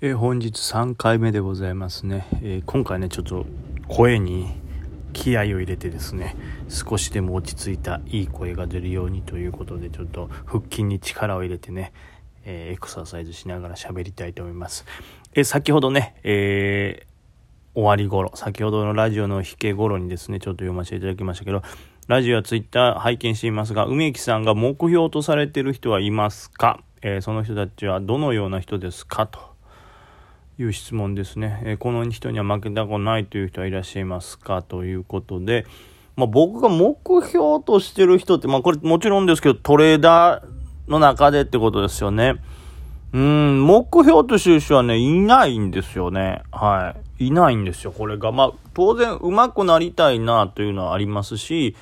え本日3回目でございますね、えー今回ねちょっと声に気合を入れてですね少しでも落ち着いたいい声が出るようにということでちょっと腹筋に力を入れてね、えーエクササイズしながら喋りたいと思います、え先ほどね、え終わり頃先ほどのラジオの引け頃にですねちょっと読ませていただきましたけどラジオやツイッター拝見していますが梅木さんが目標とされてる人はいますか、えその人たちはどのような人ですか？と。いう質問ですね、えーこの人には負けたことないという人はいらっしゃいますか？ということで、まあ、僕が目標としてる人って、まあ、これもちろんですけどトレーダーの中でってことですよね。うん目標としてる人はねいないんですよね。はい。いないんですよこれが。まあ当然上手くなりたいなというのはありますし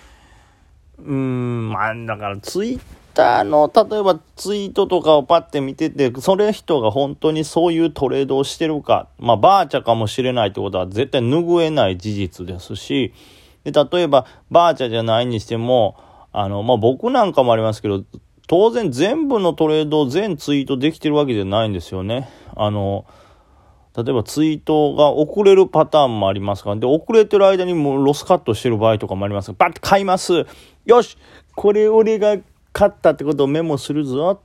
うん、まあ、だからツイッターの、例えばツイートとかをパッて見てて、それ人が本当にそういうトレードをしてるか、まあ、バーチャかもしれないってことは絶対拭えない事実ですし、で、例えば、バーチャじゃないにしても、あの、まあ、僕なんかもありますけど、当然全部のトレードを全ツイートできてるわけじゃないんですよね。あの、例えばツイートが遅れるパターンもありますから、で、遅れてる間にもうロスカットしてる場合とかもあります。がバッて買います。よし。これ俺が買ったってことをメモするぞ。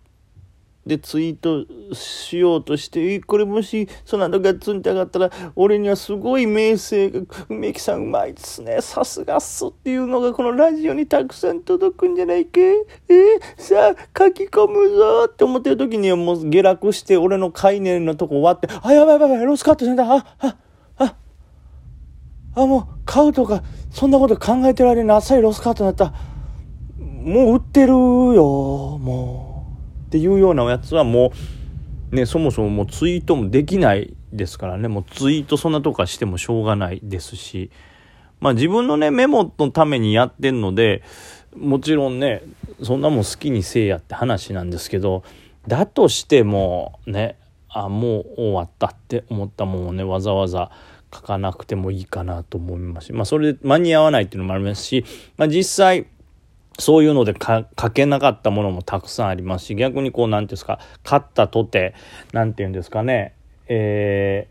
で、ツイートしようとして、これもし、その後ガッツンって上がったら、俺にはすごい名声が、梅木さんうまいですね、さすがっすっていうのがこのラジオにたくさん届くんじゃないかえーさあ、書き込むぞって思ってる時にはもう下落して、俺の概念のとこ終わって、あ、やばいやばい、ロスカットせんだ、あ、あ、あ、あ、もう買うとか、そんなこと考えてる間にあっさりロスカットになった。もう売ってるよ、もう。っていうようなやつはもう、ね、そもそももうツイートもできないですからね、もうツイートそんなとこしてもしょうがないですし、まあ自分のね、メモのためにやってんので、もちろんね、そんなもん好きにせえやって話なんですけど、だとしてもね、あ、もう終わったって思ったもんをね、わざわざ書かなくてもいいかなと思いますし、まあそれで間に合わないっていうのもありますし、まあ実際、そういうので書けなかったものもたくさんありますし、逆にこう、なんていうんですか、勝ったとて、なんていうんですかね、え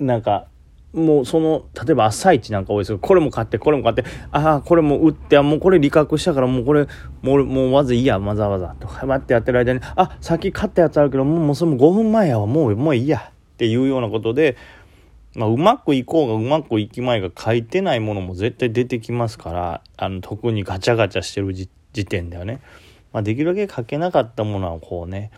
ー、なんか、もうその、例えば朝一なんか多いですけど、これも買って、これも買って、ああ、これも売って、あもうこれ利確したから、もうこれ、もう、もうわざいいや、わざわざ、とか、待ってやってる間に、あ、さっき買ったやつあるけど、もう、もうそれも5分前やわ、もう、もういいや、っていうようなことで、まあ、うまくいこうがうまくいきまいが書いてないものも絶対出てきますからあの特にガチャガチャしてる時点ではね、まあ、できるだけ書けなかったものはこうね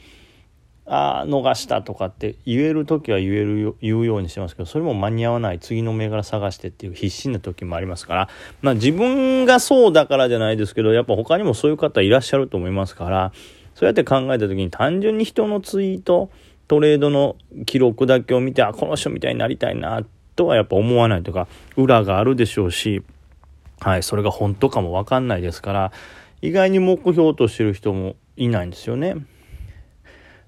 ああ逃したとかって言える時は言える言うようにしてますけどそれも間に合わない。次の銘柄探してっていう必死な時もありますから、まあ、自分がそうだからじゃないですけどやっぱ他にもそういう方いらっしゃると思いますからそうやって考えた時に単純に人のツイートトレードの記録だけを見て、あ、この人みたいになりたいな、とはやっぱ思わないとか、裏があるでしょうし、はい、それが本当かもわかんないですから、意外に目標としてる人もいないんですよね。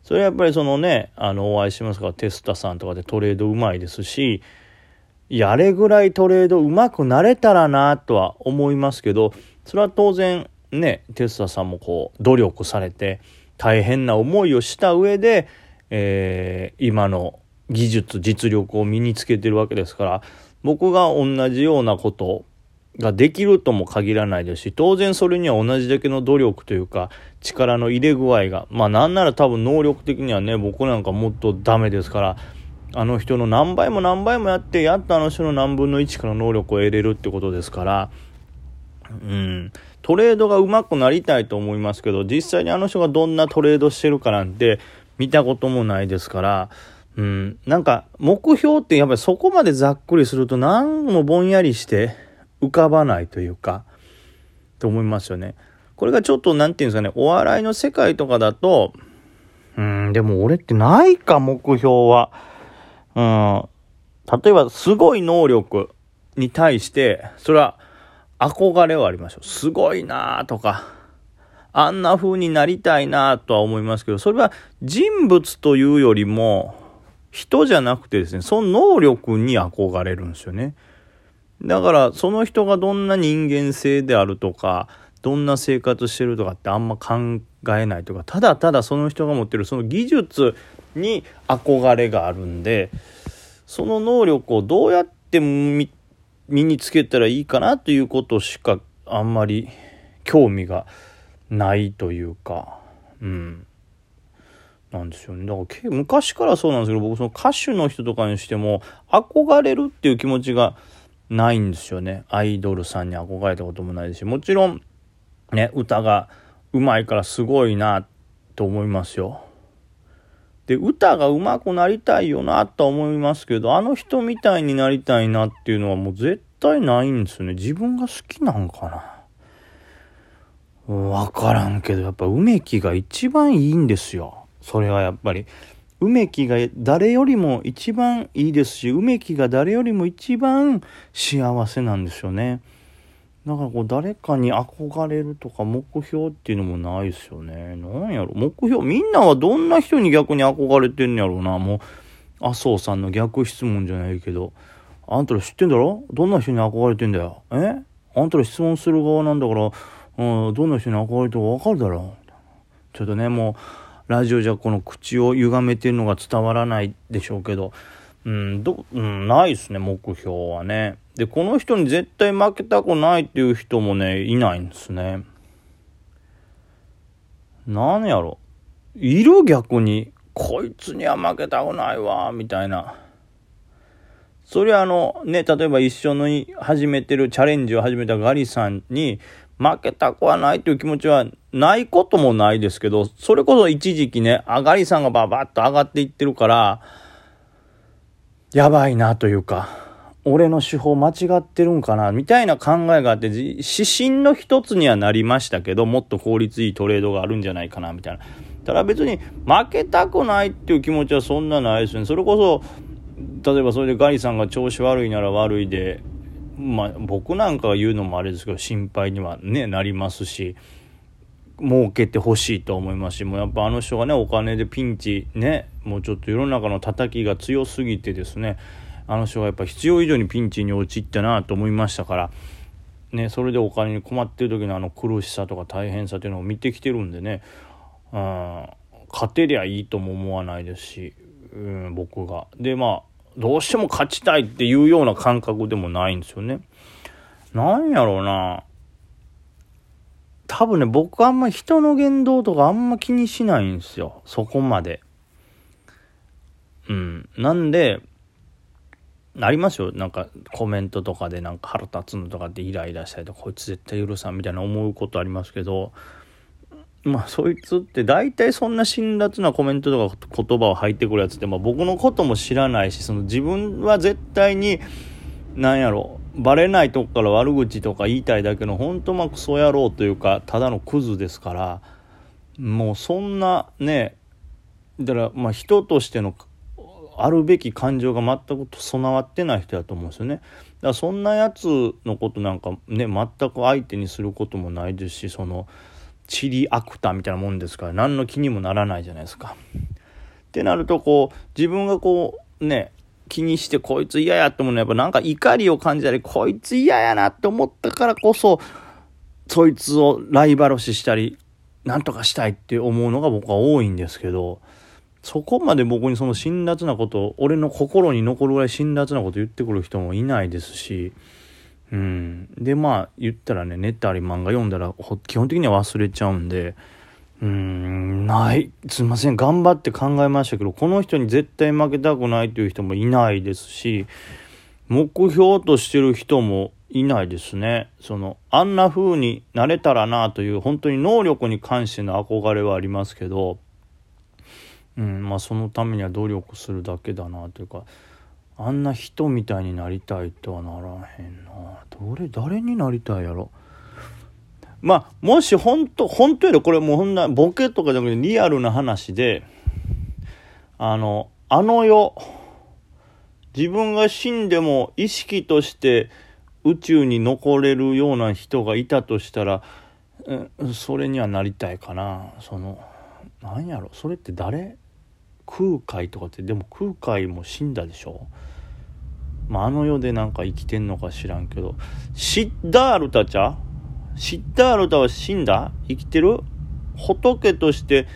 それはやっぱりそのね、あの、お会いしますから、テスタさんとかでトレードうまいですし、や、れぐらいトレードうまくなれたらな、とは思いますけど、それは当然、ね、テスタさんもこう、努力されて、大変な思いをした上で、えー今の技術実力を身につけてるわけですから僕が同じようなことができるとも限らないですし当然それには同じだけの努力というか力の入れ具合がまあなんなら多分能力的にはね僕なんかもっとダメですからあの人の何倍も何倍もやってやっとあの人の何分の1から能力を得れるってことですからうん、トレードが上手くなりたいと思いますけど実際にあの人がどんなトレードしてるかなんて見たこともないですから、うん、なんか目標ってやっぱりそこまでざっくりすると何もぼんやりして浮かばないというかと思いますよね。これがちょっと何て言うんですかねお笑いの世界とかだとうんでも俺ってないか目標は。うん例えばすごい能力に対してそれは憧れはありましょう。すごいなーとか、あんな風になりたいなとは思いますけど、それは人物というよりも、人じゃなくてですね、その能力に憧れるんですよね。だから、その人がどんな人間性であるとか、どんな生活してるとかってあんま考えないとか、ただただその人が持ってるその技術に憧れがあるんでその能力をどうやって身につけたらいいかなということしかあんまり興味がないというかうん。なんですよね。だから昔からそうなんですけど僕その歌手の人とかにしても憧れるっていう気持ちがないんですよね。アイドルさんに憧れたこともないですし。もちろんね歌がうまいからすごいなと思いますよ。で歌が上手くなりたいよなと思いますけどあの人みたいになりたいなっていうのはもう絶対ないんですよね。自分が好きなんかな。分からんけどやっぱ梅木が一番いいんですよそれはやっぱり梅木が誰よりも一番いいですし梅木が誰よりも一番幸せなんですよねだからこう誰かに憧れるとか目標っていうのもないですよね。なんやろ目標みんなはどんな人に逆に憧れてんやろうな。もう麻生さんの逆質問じゃないけど。あんたら知ってんだろ？どんな人に憧れてんだよ？え？あんたら質問する側なんだから、うん、どんな人に憧れてるかわかるだろうちょっとね、もう、ラジオじゃこの口を歪めてるのが伝わらないでしょうけど、うん、ど、うん、ないですね、目標はね。で、この人に絶対負けたくないっていう人もね、いないんですね。何やろ。いる逆に、こいつには負けたくないわ、みたいな。それはあの、ね、例えば一緒に始めてる、チャレンジを始めたガリさんに、負けたくはないという気持ちはないこともないですけど、それこそ一時期ね、ガリさんがババッと上がっていってるから、やばいなというか、俺の手法間違ってるんかなみたいな考えがあって、指針の一つにはなりましたけど、もっと効率いいトレードがあるんじゃないかなみたいな。ただ別に負けたくないっていう気持ちはそんなないですね。それこそ、例えばそれでガリさんが調子悪いなら悪いで、まあ僕なんかが言うのもあれですけど、心配にはね、なりますし、儲けてほしいと思いますしもうやっぱあの人がねお金でピンチねもうちょっと世の中の叩きが強すぎてですねあの人がやっぱ必要以上にピンチに陥ったなと思いましたからねそれでお金に困ってる時のあの苦しさとか大変さというのを見てきてるんでねうん勝てりゃいいとも思わないですし、うん、僕が。でまあどうしても勝ちたいっていうような感覚でもないんですよね。なんやろうな多分ね、僕あんま人の言動とかあんま気にしないんですよ。そこまで。うん。なんで、ありますよ。なんかコメントとかでなんか腹立つのとかってイライラしたりとか、こいつ絶対許さんみたいな思うことありますけど、まあそいつって大体そんな辛辣なコメントとか言葉を吐いてくるやつって、まあ僕のことも知らないし、その自分は絶対に、なんやろ、バレないとこから悪口とか言いたいだけの本当まあクソ野郎というかただのクズですからもうそんなねだからまあ人としてのあるべき感情が全く備わってない人だと思うんですよね。だからそんなやつのことなんかね全く相手にすることもないですしそのチリアクターみたいなもんですから何の気にもならないじゃないですか。ってなるとこう自分がこうね気にしてこいつ嫌やって思うのはやっぱなんか怒りを感じたり、こいつ嫌やなって思ったからこそ、そいつをライバル視したり、なんとかしたいって思うのが僕は多いんですけど、そこまで僕にその辛辣なこと、俺の心に残るぐらい辛辣なこと言ってくる人もいないですし、うん。で、まあ言ったらね、ネットあり漫画読んだら基本的には忘れちゃうんで、うん、ない。すいません。頑張って考えましたけど、この人に絶対負けたくないという人もいないですし、目標としてる人もいないですね。その、あんな風になれたらなという、本当に能力に関しての憧れはありますけど、うん、まあそのためには努力するだけだなというか、あんな人みたいになりたいとはならへんな。どれ、誰になりたいやろ。まあ、もし本当、本当よりこれもうほんなボケとかじゃなくてリアルな話で、あの、あの世、自分が死んでも意識として宇宙に残れるような人がいたとしたら、それにはなりたいかな。その、なんやろ、それって誰？空海とかって、でも空海も死んだでしょ？まあ、あの世でなんか生きてんのか知らんけど、シッダールタちゃ？シッダールタは死んだ？生きてる？仏として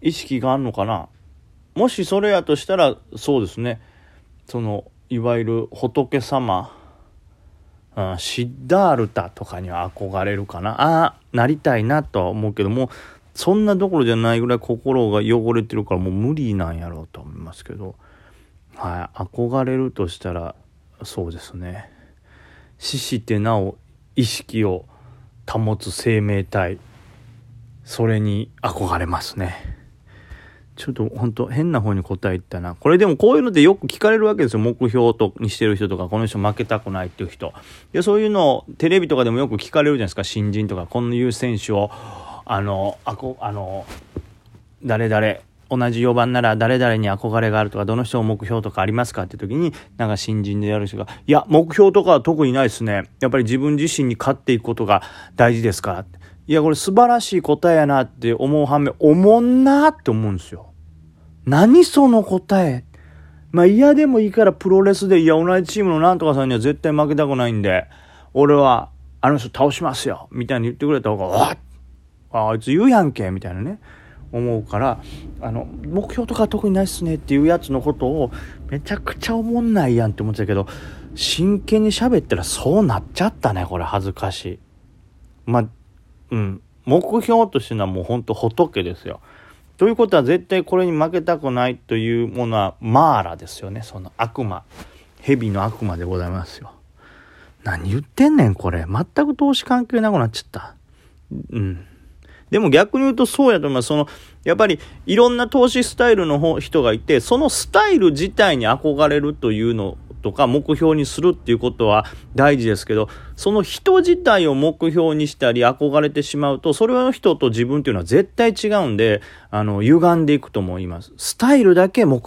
意識があんのかな？もしそれやとしたらそうですね。そのいわゆる仏様、うん、シッダールタとかには憧れるかな？ああなりたいなとは思うけどもそんなどころじゃないぐらい心が汚れてるからもう無理なんやろうと思いますけど。はい。憧れるとしたらそうですね。死してなお意識を保つ生命体それに憧れますね。ちょっと本当変な方に答えたな。これでもこういうのでよく聞かれるわけですよ。目標とにしてる人とかこの人負けたくないっていう人。でそういうのをテレビとかでもよく聞かれるじゃないですか。新人とかこういう選手をあのあこあの誰々同じ4番なら誰々に憧れがあるとかどの人も目標とかありますかって時になんか新人でやる人が「いや目標とかは特にないですね。やっぱり自分自身に勝っていくことが大事ですか？ら」いやこれ素晴らしい答えやなって思う反面おもんなって思うんですよ。何その答え？まあ嫌でもいいからプロレスでいや同じチームのなんとかさんには絶対負けたくないんで俺はあの人倒しますよみたいに言ってくれた方が「わっあいつ言うやんけ」みたいなね。思うからあの目標とか特にないっすねっていうやつのことをめちゃくちゃ思んないやんって思ってたけど真剣に喋ったらそうなっちゃったねこれ恥ずかしい。まあうん。目標としてのはもうほんと仏ですよ。ということは絶対これに負けたくないというものはマーラですよね。その悪魔。蛇の悪魔でございますよ。何言ってんねんこれ。全く投資関係なくなっちゃった。うん。でも逆に言うとそうやと思います。その、やっぱりいろんな投資スタイルの人がいて、そのスタイル自体に憧れるというのとか目標にするっていうことは大事ですけど、その人自体を目標にしたり憧れてしまうと、それの人と自分っていうのは絶対違うんで、あの、歪んでいくと思います。スタイルだけ目